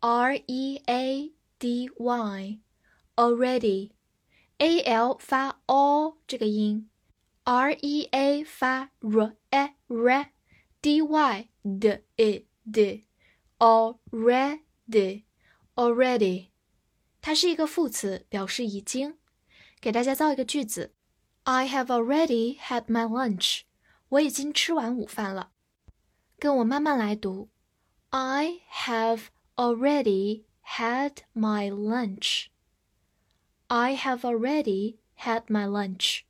R E A D Y，already，A L 发 o 这个音，R E A 发 r e r，D Y d i d，already，already，它是一个副词，表示已经。给大家造一个句子：I have already had my lunch。我已经吃完午饭了。跟我慢慢来读：I have。 Already had my lunch. I have already had my lunch.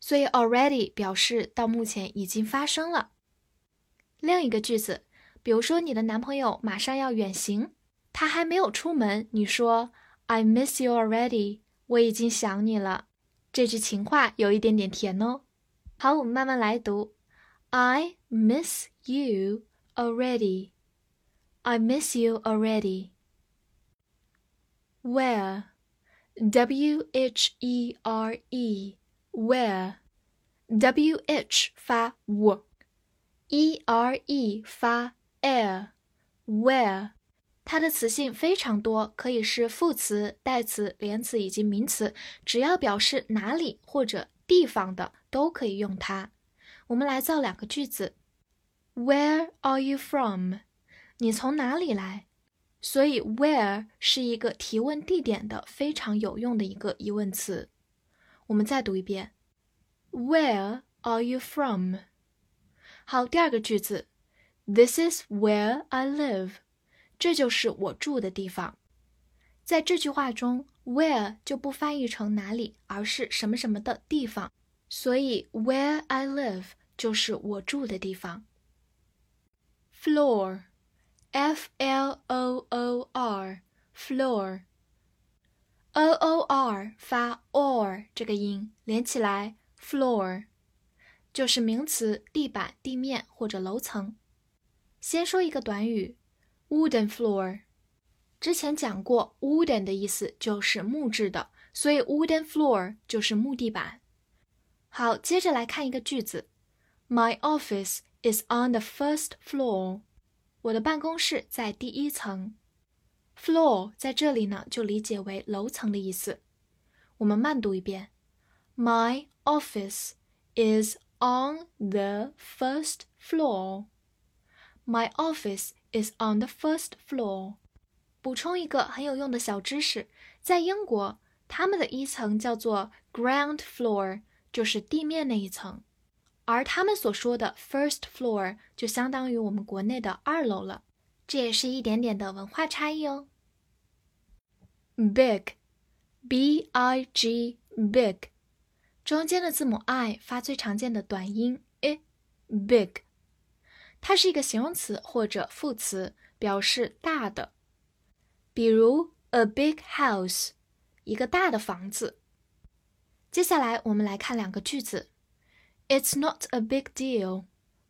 所以 already 表示到目前已经发生了。另一个句子，比如说你的男朋友马上要远行，他还没有出门，你说 I miss you already，我已经想你了。这句情话有一点点甜哦。好，我们慢慢来读，I miss you already。I miss you already. Where, W H E R E, where, W H 发 w，E R E 发 air，where，它的词性非常多，可以是副词、代词、连词以及名词，只要表示哪里或者地方的都可以用它。我们来造两个句子：Where are you from？ 你从哪里来？所以 where 是一个提问地点的非常有用的一个疑问词。我们再读一遍，Where are you from？好，第二个句子，This is where I live。这就是我住的地方。在这句话中，where 就不翻译成哪里，而是什么什么的地方。所以 where I live 就是我住的地方。Floor。F L O O R floor，O O R 发 or 这个音连起来，floor 就是名词，地板、地面或者楼层。先说一个短语，wooden floor。之前讲过，wooden 的意思就是木质的，所以 wooden floor 就是木地板。好，接着来看一个句子，My office is on the first floor。 我的办公室在第一层，floor 在这里呢就理解为楼层的意思。我们慢读一遍：My office is on the first floor. My office is on the first floor. 补充一个很有用的小知识，在英国，他们的一层叫做 ground floor，就是地面那一层。而他们所说的 first floor 就相当于我们国内的二楼了，这也是一点点的文化差异哦。big，b i g big，中间的字母 i 发最常见的短音 i，big，它是一个形容词或者副词，表示大的。比如 a big house，一个大的房子。接下来我们来看两个句子。It's not a big deal，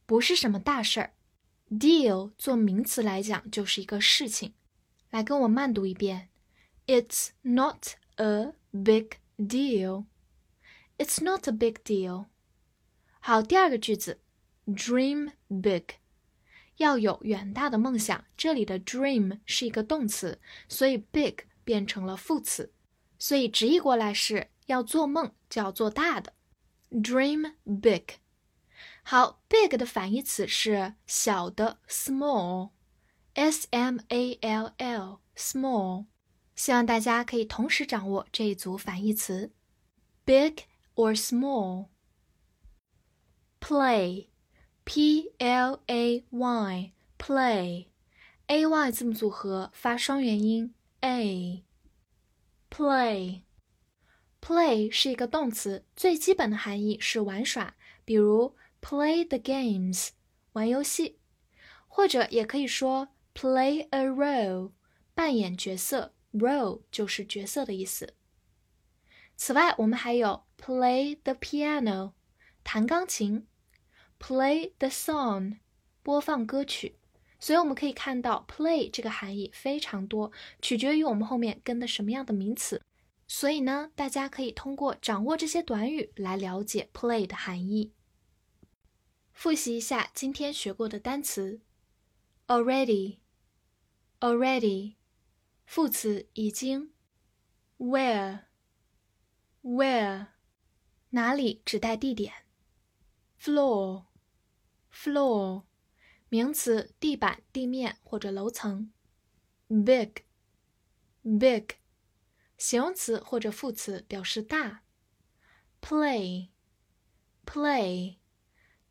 不是什么大事儿。Deal 做名词来讲就是一个事情。来跟我慢读一遍，It's not a big deal。It's not a big deal。好，第二个句子，Dream big，要有远大的梦想。这里的 dream 是一个动词，所以 big 变成了副词，所以直译过来是要做梦就要做大的。Dream big，好，big 的反义词是小的，small，s m a l l，small。希望大家可以同时掌握这一组反义词，big or small。Play，p l a y，play，a y 字母组合发双元音 a，play。 Play 是一个动词，最基本的含义是玩耍，比如 play the games 玩游戏，或者也可以说 play a role 扮演角色 role 就是角色的意思。此外，我们还有 play the piano 弹钢琴，play the song 播放歌曲。所以我们可以看到，play 这个含义非常多，取决于我们后面跟的什么样的名词。所以呢，大家可以通过掌握这些短语来了解 play 的含义。复习一下今天学过的单词。：already，already，副词已经。；where，where，哪里指代地点？；floor，floor。名词：地板、地面或者楼层。big，big，形容词或者副词表示大。play，play，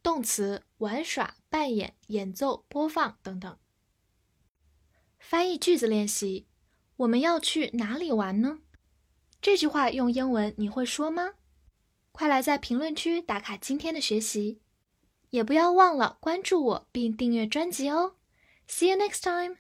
动词玩耍、扮演、演奏、播放等等。翻译句子练习：我们要去哪里玩呢？这句话用英文你会说吗？快来在评论区打卡今天的学习。也不要忘了关注我并订阅专辑哦。See you next time.